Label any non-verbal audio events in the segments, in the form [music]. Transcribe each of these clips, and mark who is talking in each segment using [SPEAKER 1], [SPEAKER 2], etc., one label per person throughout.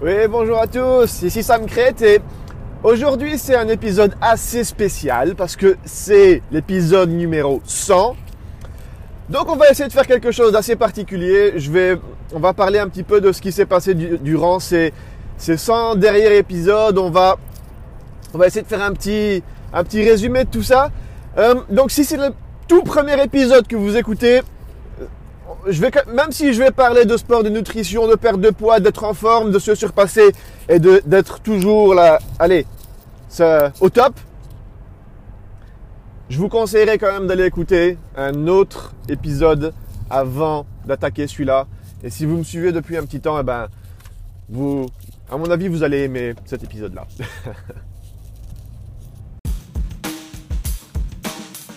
[SPEAKER 1] Oui, bonjour à tous, ici Sam Crête et aujourd'hui c'est un épisode assez spécial parce que c'est l'épisode numéro 100. Donc on va essayer de faire quelque chose d'assez particulier. Je vais, on va parler un petit peu de ce qui s'est passé durant ces, ces 100 derniers épisodes. On va, on va essayer de faire un petit, un petit résumé de tout ça. Euh, donc si c'est le tout premier épisode que vous écoutez, je vais, même si je vais parler de sport, de nutrition, de perte de poids, d'être en forme, de se surpasser et d'être toujours là, allez, au top, je vous conseillerais quand même d'aller écouter un autre épisode avant d'attaquer celui-là. Et si vous me suivez depuis un petit temps, eh ben, vous, à mon avis, vous allez aimer cet épisode-là. [laughs]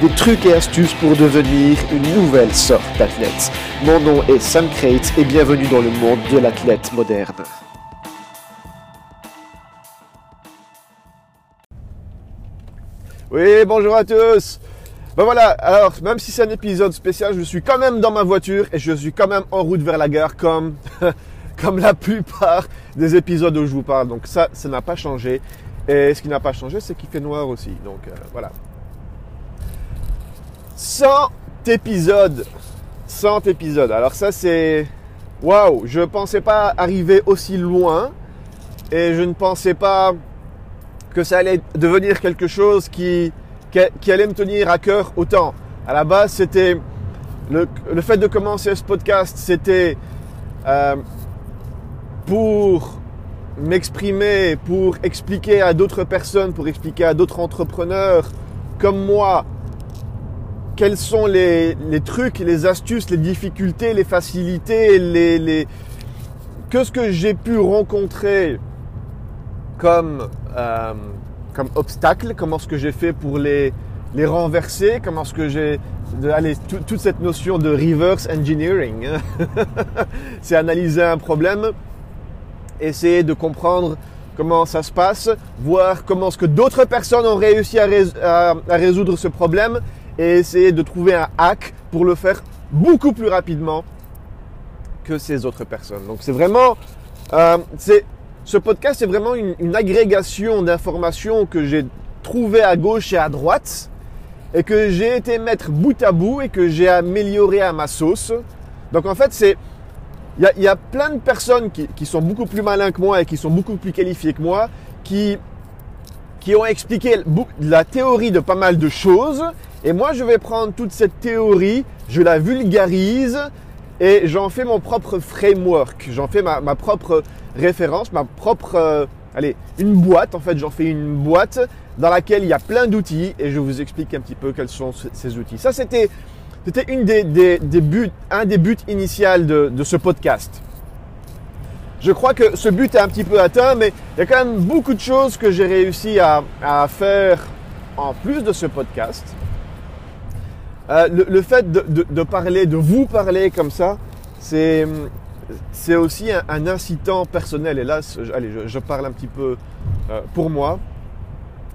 [SPEAKER 2] des trucs et astuces pour devenir une nouvelle sorte d'athlète. Mon nom est Sam Crate et bienvenue dans le monde de l'athlète moderne.
[SPEAKER 1] Oui, bonjour à tous. Ben voilà, alors même si c'est un épisode spécial, je suis quand même dans ma voiture et je suis quand même en route vers la gare comme, [laughs] comme la plupart des épisodes où je vous parle. Donc ça, ça n'a pas changé. Et ce qui n'a pas changé, c'est qu'il fait noir aussi. Donc euh, voilà. 100 épisodes. 100 épisodes. Alors ça c'est... Waouh, je ne pensais pas arriver aussi loin et je ne pensais pas que ça allait devenir quelque chose qui, qui, allait me tenir à cœur autant. À la base, c'était le, fait de commencer ce podcast, c'était euh, pour m'exprimer, pour expliquer à d'autres personnes, pour expliquer à d'autres entrepreneurs comme moi quels sont les, trucs, les astuces, les difficultés, les facilités, les, que ce que j'ai pu rencontrer comme, euh, comme obstacle, comment ce que j'ai fait pour les, les renverser, comment ce que j'ai allez, toute cette notion de reverse engineering, hein. [laughs] c'est analyser un problème, essayer de comprendre comment ça se passe, voir comment ce que d'autres personnes ont réussi à résoudre ce problème et essayer de trouver un hack pour le faire beaucoup plus rapidement que ces autres personnes. Donc c'est vraiment, euh, ce podcast c'est vraiment une, agrégation d'informations que j'ai trouvées à gauche et à droite et que j'ai été mettre bout à bout et que j'ai amélioré à ma sauce. Donc en fait c'est, il y, y a, plein de personnes qui, qui sont beaucoup plus malins que moi et qui sont beaucoup plus qualifiés que moi, qui qui ont expliqué la théorie de pas mal de choses et moi, je vais prendre toute cette théorie, je la vulgarise et j'en fais mon propre framework. J'en fais ma, propre référence, ma propre, euh, allez, une boîte. En fait, j'en fais une boîte dans laquelle il y a plein d'outils et je vous explique un petit peu quels sont ces outils. Ça, c'était, c'était une des, des, buts, un des buts initiaux de, de ce podcast. Je crois que ce but est un petit peu atteint, mais il y a quand même beaucoup de choses que j'ai réussi à, à faire en plus de ce podcast. Euh, le, fait de, parler, de vous parler comme ça, c'est aussi un, incitant personnel. Et là, allez, je, parle un petit peu euh, pour moi.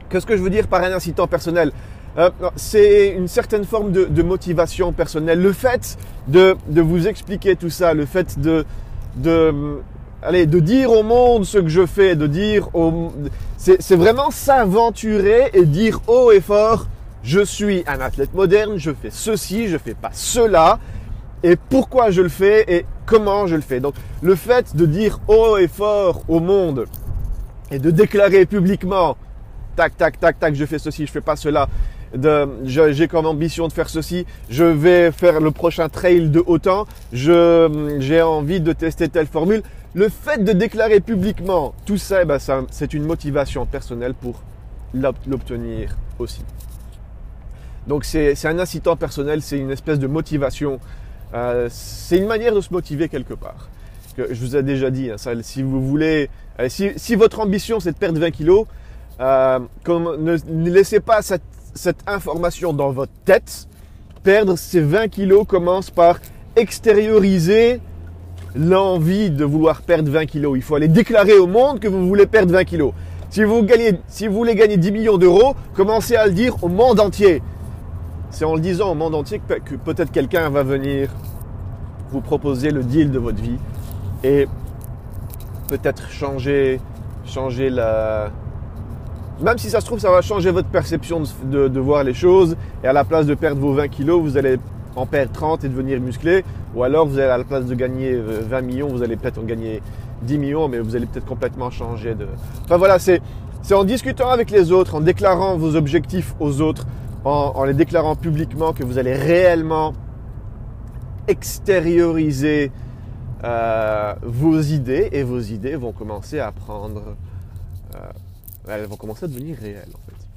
[SPEAKER 1] Qu'est-ce que je veux dire par un incitant personnel? Euh, C'est une certaine forme de, motivation personnelle. Le fait de, vous expliquer tout ça, le fait de, de, allez, de dire au monde ce que je fais, de dire au, c'est vraiment s'aventurer et dire haut et fort, je suis un athlète moderne, je fais ceci, je fais pas cela, et pourquoi je le fais et comment je le fais? Donc le fait de dire haut et fort au monde et de déclarer publiquement, tac, tac, tac, tac, je fais ceci, je fais pas cela, j'ai comme ambition de faire ceci, je vais faire le prochain trail de autant, j'ai envie de tester telle formule. Le fait de déclarer publiquement tout ça, eh ben c'est une motivation personnelle pour l'obtenir aussi. Donc c'est un incitant personnel, c'est une espèce de motivation. Euh, c'est une manière de se motiver quelque part. Je vous ai déjà dit, hein, si vous voulez, euh, si, votre ambition c'est de perdre 20 kilos, euh, ne, laissez pas cette, information dans votre tête, perdre ces 20 kilos commence par extérioriser l'envie de vouloir perdre 20 kilos. Il faut aller déclarer au monde que vous voulez perdre 20 kilos. Si vous, gagnez, si vous voulez gagner 10 millions d'euros, commencez à le dire au monde entier. C'est en le disant au monde entier que, peut-être quelqu'un va venir vous proposer le deal de votre vie et peut-être changer, changer la... Même si ça se trouve, ça va changer votre perception de, de, voir les choses et à la place de perdre vos 20 kilos, vous allez en perdre 30 et devenir musclé. Ou alors, vous allez à la place de gagner 20 millions, vous allez peut-être en gagner 10 millions, mais vous allez peut-être complètement changer de... Enfin voilà, c'est en discutant avec les autres, en déclarant vos objectifs aux autres, en, les déclarant publiquement que vous allez réellement extérioriser euh, vos idées et vos idées vont commencer à prendre, euh, elles vont commencer à devenir réelles en fait.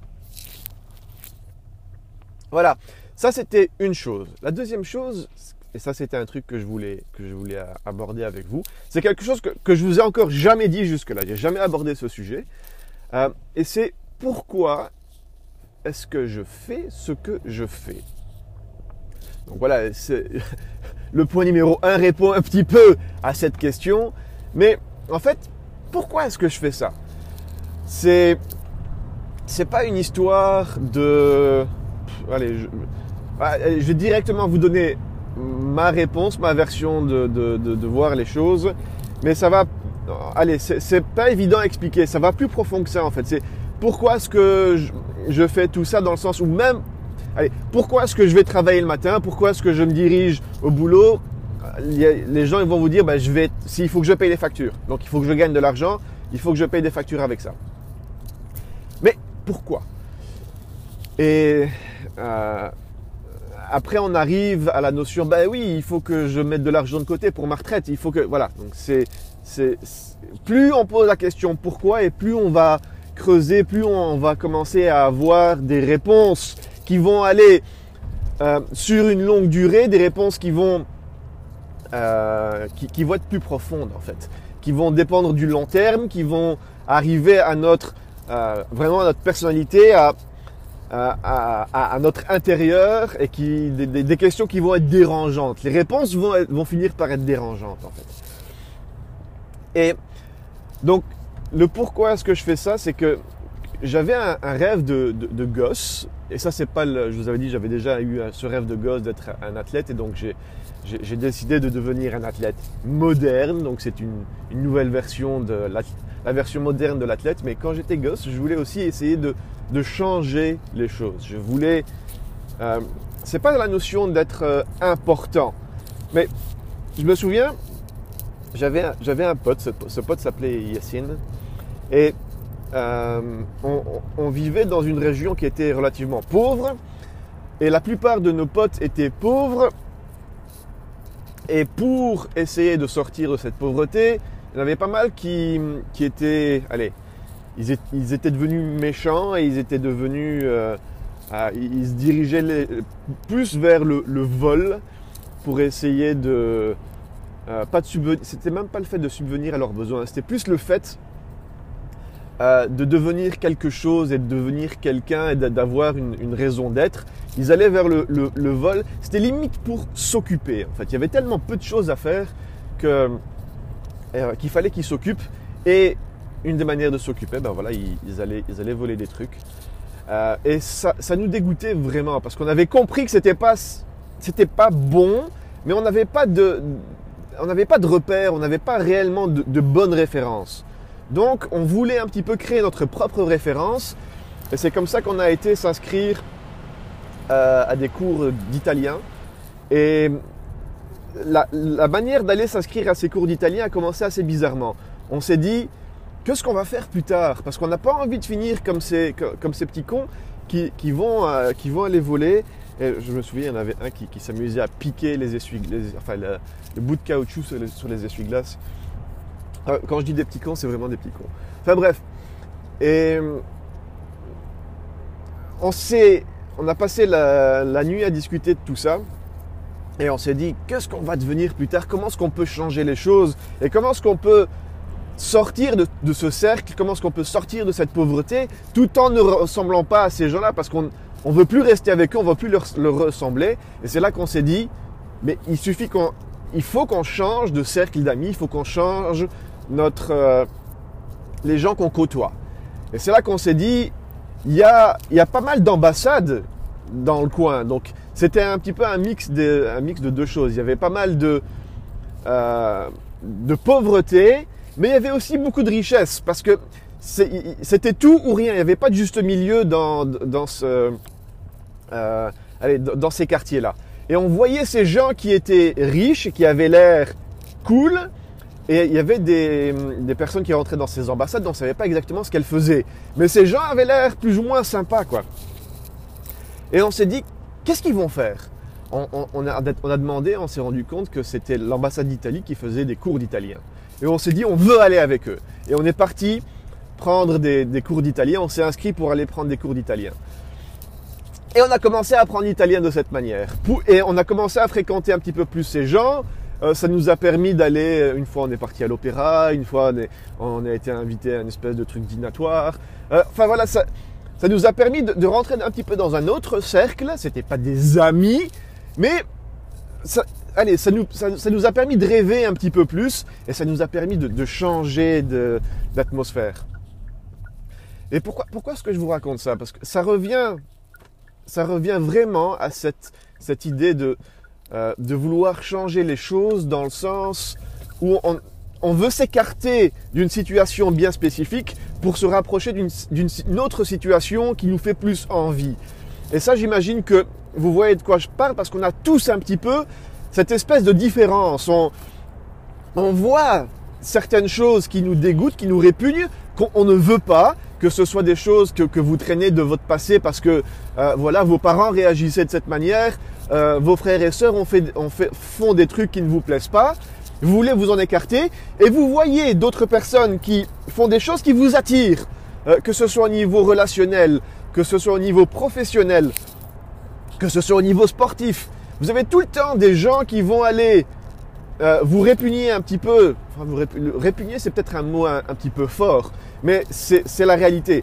[SPEAKER 1] Voilà, ça c'était une chose. La deuxième chose, et ça c'était un truc que je voulais, que je voulais aborder avec vous, c'est quelque chose que, que, je vous ai encore jamais dit jusque-là. J'ai jamais abordé ce sujet. Euh, et c'est pourquoi est-ce que je fais ce que je fais. Donc voilà, [laughs] le point numéro 1 répond un petit peu à cette question. Mais en fait, pourquoi est-ce que je fais ça? C'est pas une histoire de allez, ah, je, vais directement vous donner ma réponse, ma version de, voir les choses, mais ça va allez, c'est pas évident à expliquer, ça va plus profond que ça en fait. C'est pourquoi est-ce que je fais tout ça dans le sens où même pourquoi est-ce que je vais travailler le matin? Pourquoi est-ce que je me dirige au boulot? Les gens vont vous dire, ben, je vais, s'il faut que je paye les factures. Donc il faut que je gagne de l'argent, il faut que je paye des factures avec ça. Mais pourquoi? Et euh, après on arrive à la notion, ben oui, il faut que je mette de l'argent de côté pour ma retraite. Il faut que, voilà. Donc c'est, c'est, plus on pose la question pourquoi et plus on va creuser, plus on va commencer à avoir des réponses qui vont aller euh, sur une longue durée, des réponses qui vont, euh, qui, vont être plus profondes en fait, qui vont dépendre du long terme, qui vont arriver à notre, euh, vraiment à notre personnalité, à, à, notre intérieur et qui, des, questions qui vont être dérangeantes. Les réponses vont, vont finir par être dérangeantes en fait. Et donc, le pourquoi est-ce que je fais ça, c'est que j'avais un, rêve de, de, gosse, et ça c'est pas le, je vous avais dit, j'avais déjà eu ce rêve de gosse d'être un athlète, et donc j'ai décidé de devenir un athlète moderne, donc c'est une, une, nouvelle version de la, la version moderne de l'athlète, mais quand j'étais gosse, je voulais aussi essayer de, de changer les choses. Je voulais, euh, c'est pas la notion d'être euh, important, mais je me souviens, j'avais un pote, ce, ce pote s'appelait Yassine, et euh, on, vivait dans une région qui était relativement pauvre et la plupart de nos potes étaient pauvres. Et pour essayer de sortir de cette pauvreté, il y en avait pas mal qui, qui étaient, allez, ils, étaient, devenus méchants et ils étaient devenus, euh, ils se dirigeaient plus vers le, vol pour essayer de, euh, pas de c'était même pas le fait de subvenir à leurs besoins, c'était plus le fait euh, de devenir quelque chose et de devenir quelqu'un et d'avoir une, raison d'être. Ils allaient vers le, vol. C'était limite pour s'occuper. En fait, il y avait tellement peu de choses à faire que euh, qu'il fallait qu'ils s'occupent. Et une des manières de s'occuper, ben voilà, ils, allaient, ils allaient voler des trucs. Euh, et ça, ça nous dégoûtait vraiment parce qu'on avait compris que c'était pas c'était pas bon, mais on n'avait pas de on n'avait pas de repères, on n'avait pas réellement de bonnes références. Donc on voulait un petit peu créer notre propre référence et c'est comme ça qu'on a été s'inscrire euh, à des cours d'italien. Et la, manière d'aller s'inscrire à ces cours d'italien a commencé assez bizarrement. On s'est dit, qu'est-ce qu'on va faire plus tard? Parce qu'on n'a pas envie de finir comme ces, comme ces petits cons qui, vont, euh, qui vont aller voler. Et je me souviens, il y en avait un qui, s'amusait à piquer les essuie, enfin, le, bout de caoutchouc sur les, sur les essuie-glaces. Ah, quand je dis des petits cons, c'est vraiment des petits cons. Enfin bref. Et on s'est, on a passé la, nuit à discuter de tout ça. Et on s'est dit, qu'est-ce qu'on va devenir plus tard? Comment est-ce qu'on peut changer les choses? Et comment est-ce qu'on peut sortir de, ce cercle? Comment est-ce qu'on peut sortir de cette pauvreté? Tout en ne ressemblant pas à ces gens-là Parce qu'on on veut plus rester avec eux, on veut plus leur, leur ressembler. Et c'est là qu'on s'est dit, mais il suffit qu'on, il faut qu'on change de cercle d'amis, il faut qu'on change notre, euh, les gens qu'on côtoie. Et c'est là qu'on s'est dit, il y a, y a pas mal d'ambassades dans le coin. Donc c'était un petit peu un mix, de, un mix de deux choses. Il y avait pas mal de, euh, de pauvreté, mais il y avait aussi beaucoup de richesse parce que c'était tout ou rien. Il n'y avait pas de juste milieu dans, dans, ce, euh, allez, dans ces quartiers-là. Et on voyait ces gens qui étaient riches, qui avaient l'air cool, et il y avait des, des, personnes qui rentraient dans ces ambassades, dont on ne savait pas exactement ce qu'elles faisaient. Mais ces gens avaient l'air plus ou moins sympas, quoi. Et on s'est dit, qu'est-ce qu'ils vont faire? On, on, a, on, a, demandé, on s'est rendu compte que c'était l'ambassade d'Italie qui faisait des cours d'italien. Et on s'est dit, on veut aller avec eux. Et on est parti prendre des, des cours d'italien, on s'est inscrit pour aller prendre des cours d'italien. Et on a commencé à apprendre l'italien de cette manière. Et on a commencé à fréquenter un petit peu plus ces gens. Euh, ça nous a permis d'aller, euh, une fois on est parti à l'opéra, une fois on, a été invité à une espèce de truc dînatoire. Euh, enfin voilà, ça, nous a permis de, rentrer un petit peu dans un autre cercle. C'était pas des amis, mais ça, allez, ça nous, a permis de rêver un petit peu plus et ça nous a permis de, changer d'atmosphère. Et pourquoi, pourquoi est-ce que je vous raconte ça? Parce que ça revient, ça revient vraiment à cette idée de, euh, de vouloir changer les choses dans le sens où on, veut s'écarter d'une situation bien spécifique pour se rapprocher d'une autre situation qui nous fait plus envie. Et ça, j'imagine que vous voyez de quoi je parle parce qu'on a tous un petit peu cette espèce de différence. On, voit certaines choses qui nous dégoûtent, qui nous répugnent, qu'on ne veut pas, que ce soit des choses que, que, vous traînez de votre passé parce que euh, voilà vos parents réagissaient de cette manière, euh, vos frères et sœurs font des trucs qui ne vous plaisent pas, vous voulez vous en écarter et vous voyez d'autres personnes qui font des choses qui vous attirent, euh, que ce soit au niveau relationnel, que ce soit au niveau professionnel, que ce soit au niveau sportif. Vous avez tout le temps des gens qui vont aller euh, vous répugner un petit peu. Enfin, vous répugner, c'est peut-être un mot un, un, petit peu fort, mais c'est la réalité.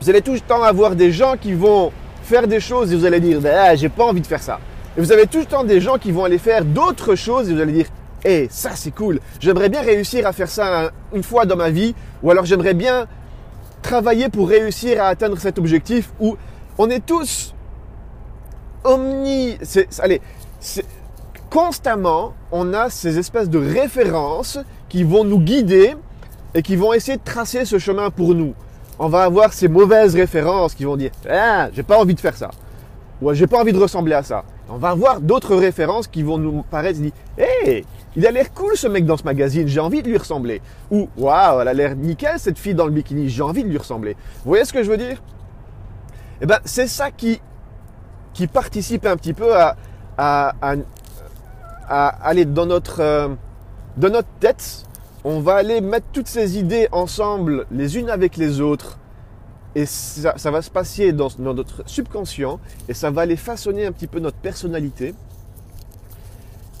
[SPEAKER 1] Vous allez tout le temps avoir des gens qui vont faire des choses et vous allez dire, ah, j'ai pas envie de faire ça. Et vous avez tout le temps des gens qui vont aller faire d'autres choses et vous allez dire, hé, hey, ça c'est cool. J'aimerais bien réussir à faire ça une fois dans ma vie, ou alors j'aimerais bien travailler pour réussir à atteindre cet objectif. Où on est tous omni, allez, constamment, on a ces espèces de références qui vont nous guider et qui vont essayer de tracer ce chemin pour nous. On va avoir ces mauvaises références qui vont dire ah j'ai pas envie de faire ça ou j'ai pas envie de ressembler à ça. On va avoir d'autres références qui vont nous paraître hey, il a l'air cool ce mec dans ce magazine, j'ai envie de lui ressembler. Ou waouh elle a l'air nickel cette fille dans le bikini, j'ai envie de lui ressembler. Vous voyez ce que je veux dire? Eh ben c'est ça qui qui participe un petit peu à aller dans notre, euh, dans notre tête. On va aller mettre toutes ces idées ensemble, les unes avec les autres. Et ça, va se passer dans, dans, notre subconscient et ça va aller façonner un petit peu notre personnalité.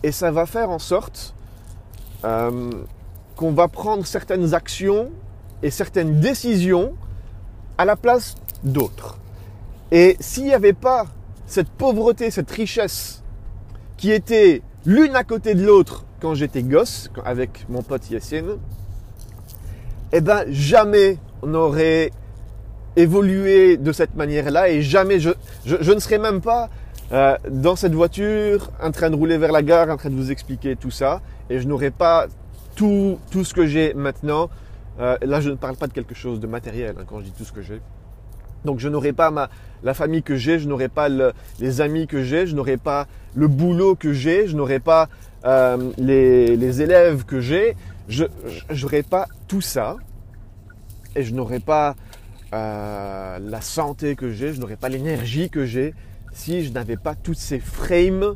[SPEAKER 1] Et ça va faire en sorte euh, qu'on va prendre certaines actions et certaines décisions à la place d'autres. Et s'il n'y avait pas cette pauvreté, cette richesse qui était l'une à côté de l'autre quand j'étais gosse, avec mon pote Yassine, eh ben jamais on n'aurait évolué de cette manière-là et jamais je, ne serais même pas euh, dans cette voiture en train de rouler vers la gare, en train de vous expliquer tout ça et je n'aurais pas tout, tout ce que j'ai maintenant. Euh, là, je ne parle pas de quelque chose de matériel hein, quand je dis tout ce que j'ai. Donc je n'aurai pas ma, la famille que j'ai, je n'aurai pas le, les amis que j'ai, je n'aurai pas le boulot que j'ai, je n'aurai pas euh, les, élèves que j'ai, je n'aurai pas tout ça et je n'aurai pas euh, la santé que j'ai, je n'aurai pas l'énergie que j'ai si je n'avais pas tous ces frames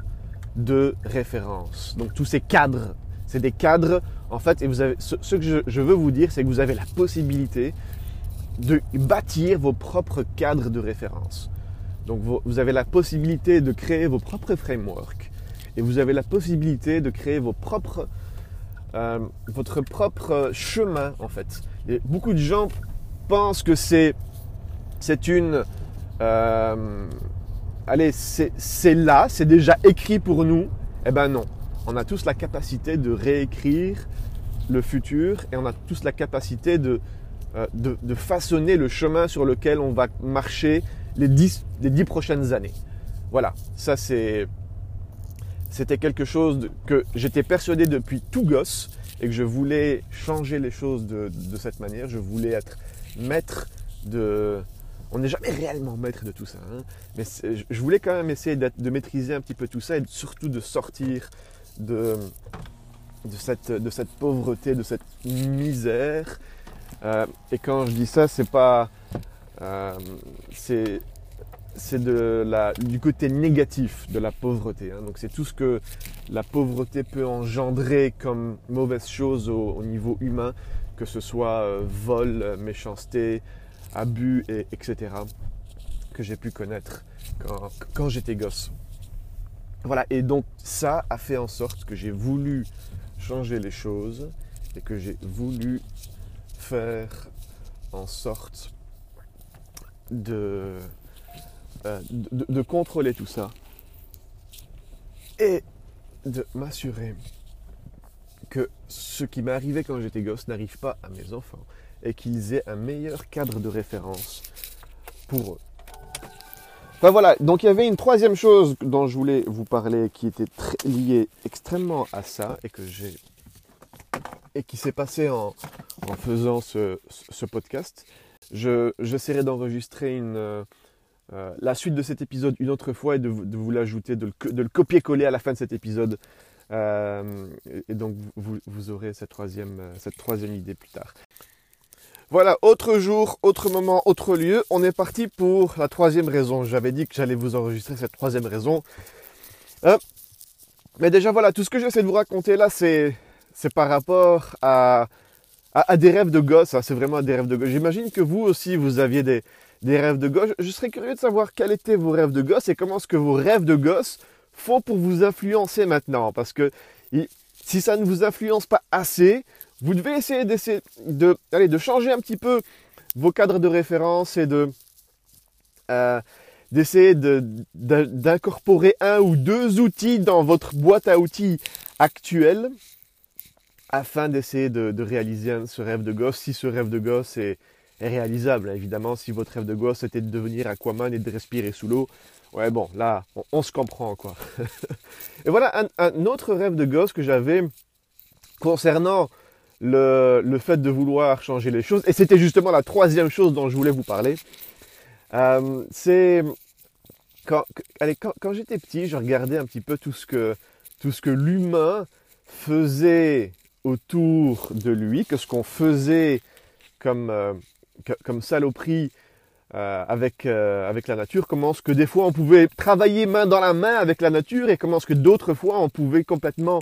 [SPEAKER 1] de référence. Donc tous ces cadres, c'est des cadres en fait et vous avez ce, que je veux vous dire c'est que vous avez la possibilité de bâtir vos propres cadres de référence. Donc vous avez la possibilité de créer vos propres frameworks et vous avez la possibilité de créer euh, votre propre chemin en fait. Beaucoup de gens pensent que c'est une euh, allez, c'est là, c'est déjà écrit pour nous. Eh ben non, on a tous la capacité de réécrire le futur et on a tous la capacité de, euh, façonner le chemin sur lequel on va marcher les dix prochaines années. Voilà, ça c'est, c'était quelque chose que j'étais persuadé depuis tout gosse et que je voulais changer les choses de, cette manière. Je voulais être maître de, on n'est jamais réellement maître de tout ça. Hein. Mais je voulais quand même essayer de maîtriser un petit peu tout ça et surtout de sortir de, cette, pauvreté, de cette misère. Euh, et quand je dis ça, c'est pas. Euh, la, du côté négatif de la pauvreté. Hein. Donc c'est tout ce que la pauvreté peut engendrer comme mauvaise chose au, niveau humain, que ce soit euh, vol, méchanceté, abus, et, etc. que j'ai pu connaître quand j'étais gosse. Voilà, et donc ça a fait en sorte que j'ai voulu changer les choses et que j'ai voulu faire en sorte de, euh, de, contrôler tout ça et de m'assurer que ce qui m'est arrivé quand j'étais gosse n'arrive pas à mes enfants et qu'ils aient un meilleur cadre de référence pour eux. Enfin voilà, donc il y avait une troisième chose dont je voulais vous parler qui était liée extrêmement à ça et que j'ai et qui s'est passé en, faisant ce, podcast. Je, j'essaierai d'enregistrer une, euh, la suite de cet épisode une autre fois et de, vous l'ajouter, de le, copier-coller à la fin de cet épisode. Euh, et donc vous, aurez cette troisième, cette troisième idée plus tard. Voilà, autre jour, autre moment, autre lieu. On est parti pour la troisième raison. J'avais dit que j'allais vous enregistrer cette troisième raison. Mais déjà voilà, tout ce que j'essaie de vous raconter là, c'est, c'est par rapport à, à, des rêves de gosse. Hein. C'est vraiment des rêves de gosse. J'imagine que vous aussi, vous aviez des, des rêves de gosse. Je serais curieux de savoir quels étaient vos rêves de gosse et comment est-ce que vos rêves de gosse font pour vous influencer maintenant. Parce que si ça ne vous influence pas assez, vous devez essayer d'essayer de, de changer un petit peu vos cadres de référence et de euh, d'essayer d'incorporer un ou deux outils dans votre boîte à outils actuelle afin d'essayer de, réaliser ce rêve de gosse, si ce rêve de gosse est, réalisable. Évidemment, si votre rêve de gosse était de devenir Aquaman et de respirer sous l'eau, ouais bon, là, on, se comprend quoi. [laughs] et voilà un, autre rêve de gosse que j'avais concernant le, fait de vouloir changer les choses. Et c'était justement la troisième chose dont je voulais vous parler. Euh, c'est quand, allez, quand, quand j'étais petit, je regardais un petit peu tout ce que, tout ce que l'humain faisait autour de lui, que ce qu'on faisait comme, euh, comme saloperie euh, avec, avec la nature, comment ce que des fois on pouvait travailler main dans la main avec la nature et comment ce que d'autres fois on pouvait complètement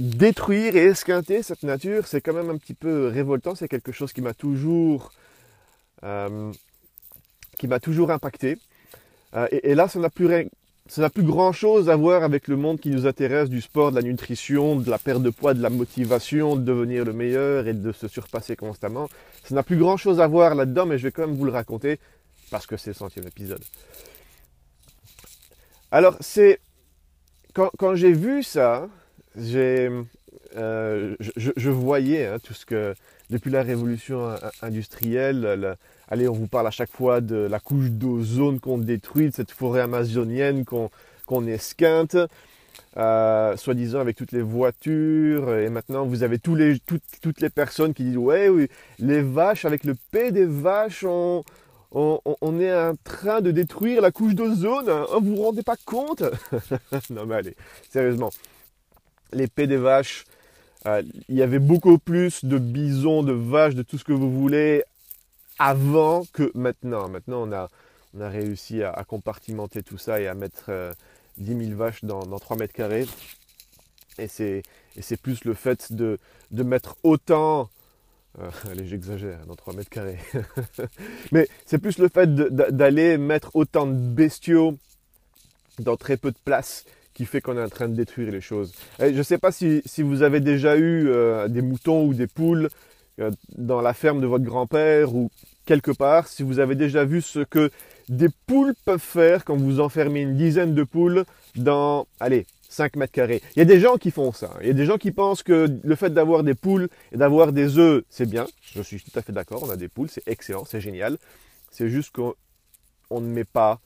[SPEAKER 1] détruire et esquinter cette nature, c'est quand même un petit peu révoltant. C'est quelque chose qui m'a toujours, euh, qui m'a toujours impacté. Euh, et, là, ça n'a plus ça n'a plus grand chose à voir avec le monde qui nous intéresse, du sport, de la nutrition, de la perte de poids, de la motivation, de devenir le meilleur et de se surpasser constamment. Ça n'a plus grand chose à voir là-dedans, mais je vais quand même vous le raconter parce que c'est le centième épisode. Alors, c'est quand, quand j'ai vu ça, j'ai, euh, je, voyais hein, tout ce que, depuis la révolution industrielle, allez, on vous parle à chaque fois de la couche d'ozone qu'on détruit, de cette forêt amazonienne qu'on qu'on esquinte, euh, soi-disant avec toutes les voitures, et maintenant vous avez tous les, toutes les personnes qui disent ouais, les vaches, avec le P des vaches, on, on, est en train de détruire la couche d'ozone, hein, vous vous rendez pas compte? [laughs] Non mais allez, sérieusement, l'épée des vaches. Euh, il y avait beaucoup plus de bisons, de vaches, de tout ce que vous voulez avant que maintenant. Maintenant, on a, réussi à, compartimenter tout ça et à mettre euh, 10 000 vaches dans, dans 3 mètres carrés. Et c'est, plus le fait de, de mettre autant... Euh, [laughs] allez, j'exagère, dans 3 mètres carrés. [laughs] Mais c'est plus le fait d'aller mettre autant de bestiaux dans très peu de place qui fait qu'on est en train de détruire les choses. je ne sais pas si, vous avez déjà eu euh, des moutons ou des poules euh, dans la ferme de votre grand-père ou quelque part, si vous avez déjà vu ce que des poules peuvent faire quand vous enfermez une dizaine de poules dans, allez, 5 mètres carrés. Il y a des gens qui font ça. Il y a des gens qui pensent que le fait d'avoir des poules et d'avoir des œufs, c'est bien. Je suis tout à fait d'accord. On a des poules, c'est excellent, c'est génial. C'est juste qu'on ne met pas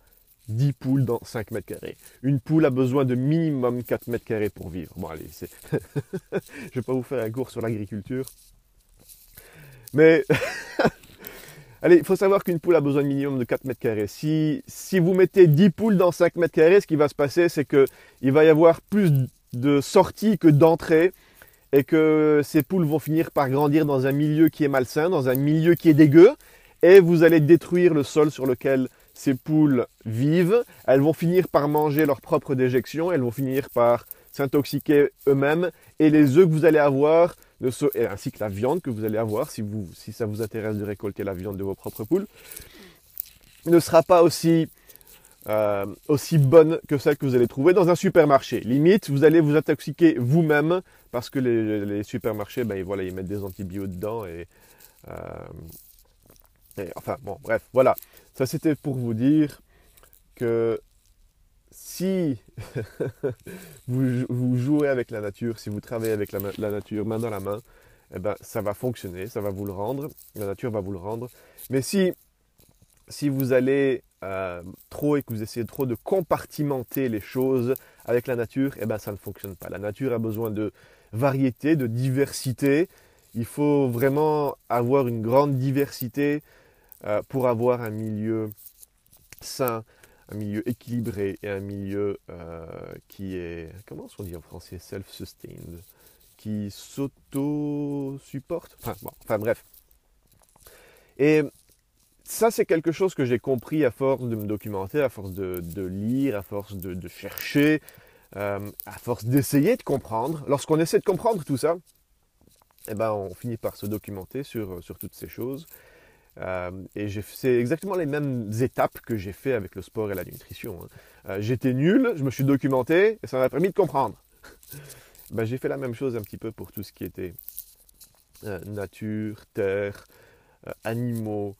[SPEAKER 1] 10 poules dans 5 mètres carrés. Une poule a besoin de minimum 4 mètres carrés pour vivre. Bon, allez, c'est... [laughs] je vais pas vous faire un cours sur l'agriculture. Mais [laughs] Allez, il faut savoir qu'une poule a besoin de minimum de 4 mètres carrés. Si, si vous mettez 10 poules dans 5 mètres carrés, ce qui va se passer, c'est qu'il va y avoir plus de sorties que d'entrées et que ces poules vont finir par grandir dans un milieu qui est malsain, dans un milieu qui est dégueu, et vous allez détruire le sol sur lequel ces poules vivent. Elles vont finir par manger leur propre déjection, elles vont finir par s'intoxiquer eux-mêmes, et les œufs que vous allez avoir ainsi que la viande que vous allez avoir, si, ça vous intéresse de récolter la viande de vos propres poules, ne sera pas aussi, euh, aussi bonne que celle que vous allez trouver dans un supermarché. Limite, vous allez vous intoxiquer vous-même parce que les, supermarchés, ben, voilà, ils mettent des antibiotiques dedans et, euh, enfin bon, bref, voilà. Ça c'était pour vous dire que si [laughs] vous, jouez avec la nature, si vous travaillez avec la, nature main dans la main, eh ben, ça va fonctionner, ça va vous le rendre, la nature va vous le rendre. Mais si, si vous allez euh, trop et que vous essayez trop de compartimenter les choses avec la nature, eh ben, ça ne fonctionne pas. La nature a besoin de variété, de diversité. Il faut vraiment avoir une grande diversité euh, pour avoir un milieu sain, un milieu équilibré et un milieu euh, qui est, comment on dit en français, self-sustained, qui s'auto-supporte? Enfin, bref. Et ça, c'est quelque chose que j'ai compris à force de me documenter, à force de, lire, à force de, chercher, euh, à force d'essayer de comprendre. Lorsqu'on essaie de comprendre tout ça, eh ben, on finit par se documenter sur, sur toutes ces choses. Euh, et c'est exactement les mêmes étapes que j'ai fait avec le sport et la nutrition. Hein. Euh, j'étais nul, je me suis documenté et ça m'a permis de comprendre. [laughs] ben, j'ai fait la même chose un petit peu pour tout ce qui était euh, nature, terre, animaux,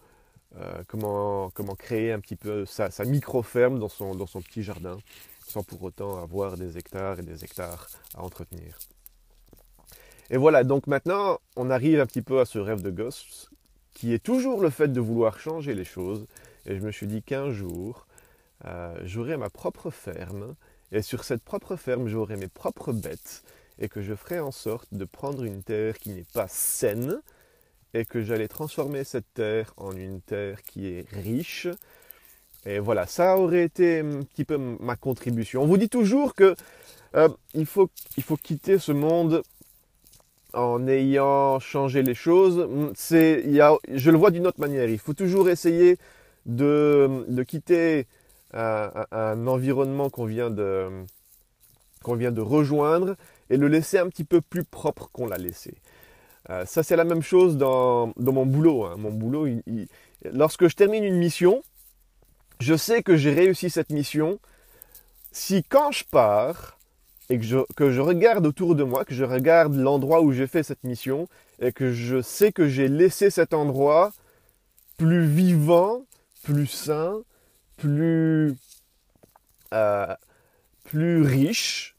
[SPEAKER 1] comment, comment créer un petit peu sa, sa micro-ferme dans son, dans son petit jardin sans pour autant avoir des hectares et des hectares à entretenir. Et voilà, donc maintenant, on arrive un petit peu à ce rêve de gosse qui est toujours le fait de vouloir changer les choses. Et je me suis dit qu'un jour, euh, j'aurai ma propre ferme, et sur cette propre ferme, j'aurai mes propres bêtes, et que je ferai en sorte de prendre une terre qui n'est pas saine, et que j'allais transformer cette terre en une terre qui est riche. Et voilà, ça aurait été un petit peu ma contribution. On vous dit toujours que euh, faut, il faut quitter ce monde en ayant changé les choses, c'est, y a, je le vois d'une autre manière. Il faut toujours essayer de, quitter un, un, environnement qu'on vient de, rejoindre et le laisser un petit peu plus propre qu'on l'a laissé. Euh, ça, c'est la même chose dans, mon boulot. Hein. Mon boulot, lorsque je termine une mission, je sais que j'ai réussi cette mission si quand je pars, et que je, que je regarde autour de moi, que je regarde l'endroit où j'ai fait cette mission, et que je sais que j'ai laissé cet endroit plus vivant, plus sain, plus, euh, plus riche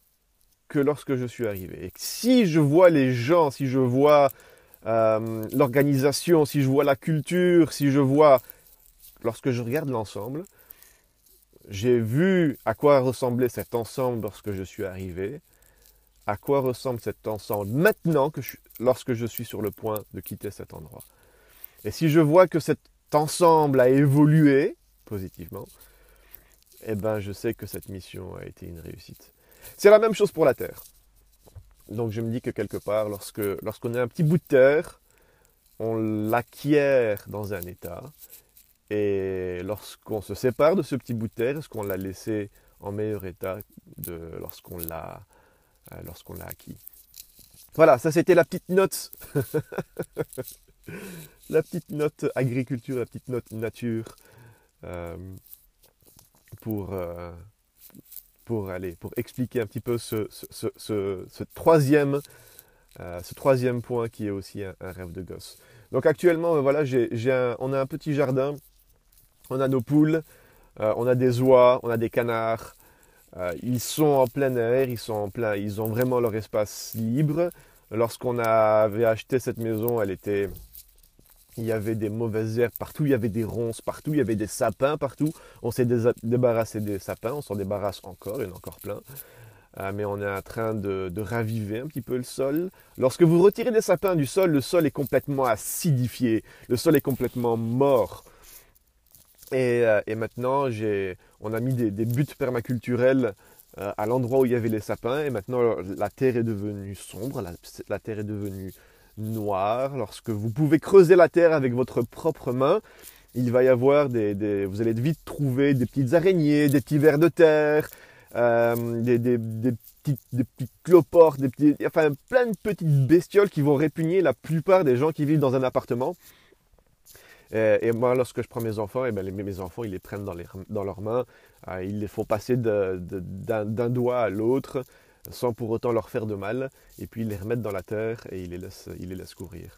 [SPEAKER 1] que lorsque je suis arrivé. Et si je vois les gens, si je vois euh, l'organisation, si je vois la culture, si je vois, lorsque je regarde l'ensemble, j'ai vu à quoi ressemblait cet ensemble lorsque je suis arrivé, à quoi ressemble cet ensemble maintenant que lorsque je suis sur le point de quitter cet endroit. Et si je vois que cet ensemble a évolué positivement, eh ben je sais que cette mission a été une réussite. C'est la même chose pour la Terre. Donc je me dis que quelque part, lorsque lorsqu'on a un petit bout de terre, on l'acquiert dans un état, et lorsqu'on se sépare de ce petit bout de terre, est-ce qu'on l'a laissé en meilleur état de lorsqu'on l'a euh, lorsqu'on acquis? Voilà, ça c'était la petite note. [laughs] la petite note agriculture, la petite note nature euh, pour, euh, pour, aller, pour expliquer un petit peu ce, ce, ce, troisième ce troisième point qui est aussi un, rêve de gosse. Donc actuellement, voilà, j'ai, on a un petit jardin, on a nos poules, euh, on a des oies, on a des canards. Euh, ils sont en plein air, ils sont en plein, ils ont vraiment leur espace libre. Lorsqu'on avait acheté cette maison, elle était, il y avait des mauvaises herbes partout, il y avait des ronces partout, il y avait des sapins partout. On s'est débarrassé des sapins, on s'en débarrasse encore, il y en a encore plein. Euh, mais on est en train de, raviver un petit peu le sol. Lorsque vous retirez des sapins du sol, le sol est complètement acidifié, le sol est complètement mort. Et, euh, maintenant, on a mis des, buts permaculturels euh, à l'endroit où il y avait les sapins, et maintenant la terre est devenue sombre, la, terre est devenue noire. Lorsque vous pouvez creuser la terre avec votre propre main, il va y avoir des, vous allez vite trouver des petites araignées, des petits vers de terre, euh, des, des, des, petites, des petites cloportes, des petits, enfin plein de petites bestioles qui vont répugner la plupart des gens qui vivent dans un appartement. Et, moi, lorsque je prends mes enfants, et ben, mes enfants, ils les prennent dans, leurs mains, euh, ils les font passer d'un doigt à l'autre sans pour autant leur faire de mal, et puis ils les remettent dans la terre et ils les laissent, courir.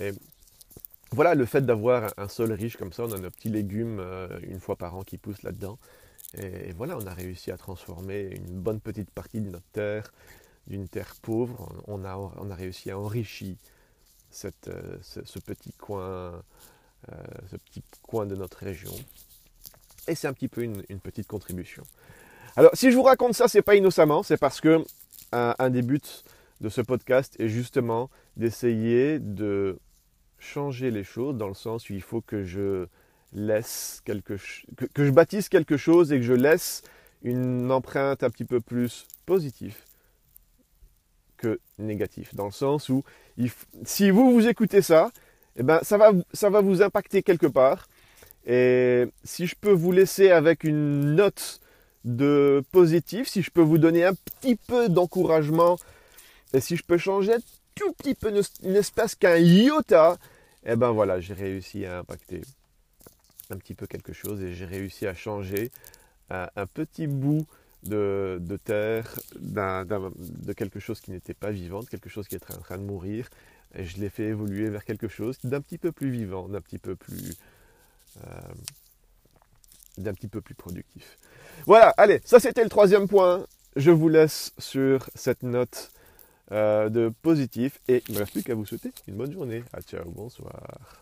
[SPEAKER 1] Et voilà le fait d'avoir un sol riche comme ça, on a nos petits légumes euh, une fois par an qui poussent là-dedans. Et, voilà, on a réussi à transformer une bonne petite partie de notre terre, d'une terre pauvre, on a, réussi à enrichir euh, ce, petit coin, euh, ce petit coin de notre région. Et c'est un petit peu une, petite contribution. Alors, si je vous raconte ça, c'est pas innocemment, c'est parce que un des buts de ce podcast est justement d'essayer de changer les choses dans le sens où il faut que je laisse quelque que, je bâtisse quelque chose et que je laisse une empreinte un petit peu plus positive que négative. Dans le sens où si vous vous écoutez ça, eh ben, ça, va, ça va vous impacter quelque part. Et si je peux vous laisser avec une note de positif, si je peux vous donner un petit peu d'encouragement, et si je peux changer un tout petit peu, une espèce qu'un iota, eh ben voilà, j'ai réussi à impacter un petit peu quelque chose et j'ai réussi à changer un, petit bout de, terre, de quelque chose qui n'était pas vivant, quelque chose qui était en train de mourir. Et je l'ai fait évoluer vers quelque chose d'un petit peu plus vivant, d'un petit peu plus, euh, d'un petit peu plus productif. Voilà, allez, ça c'était le troisième point. Je vous laisse sur cette note euh, de positif et il ne me reste plus qu'à vous souhaiter une bonne journée. À ciao, bonsoir.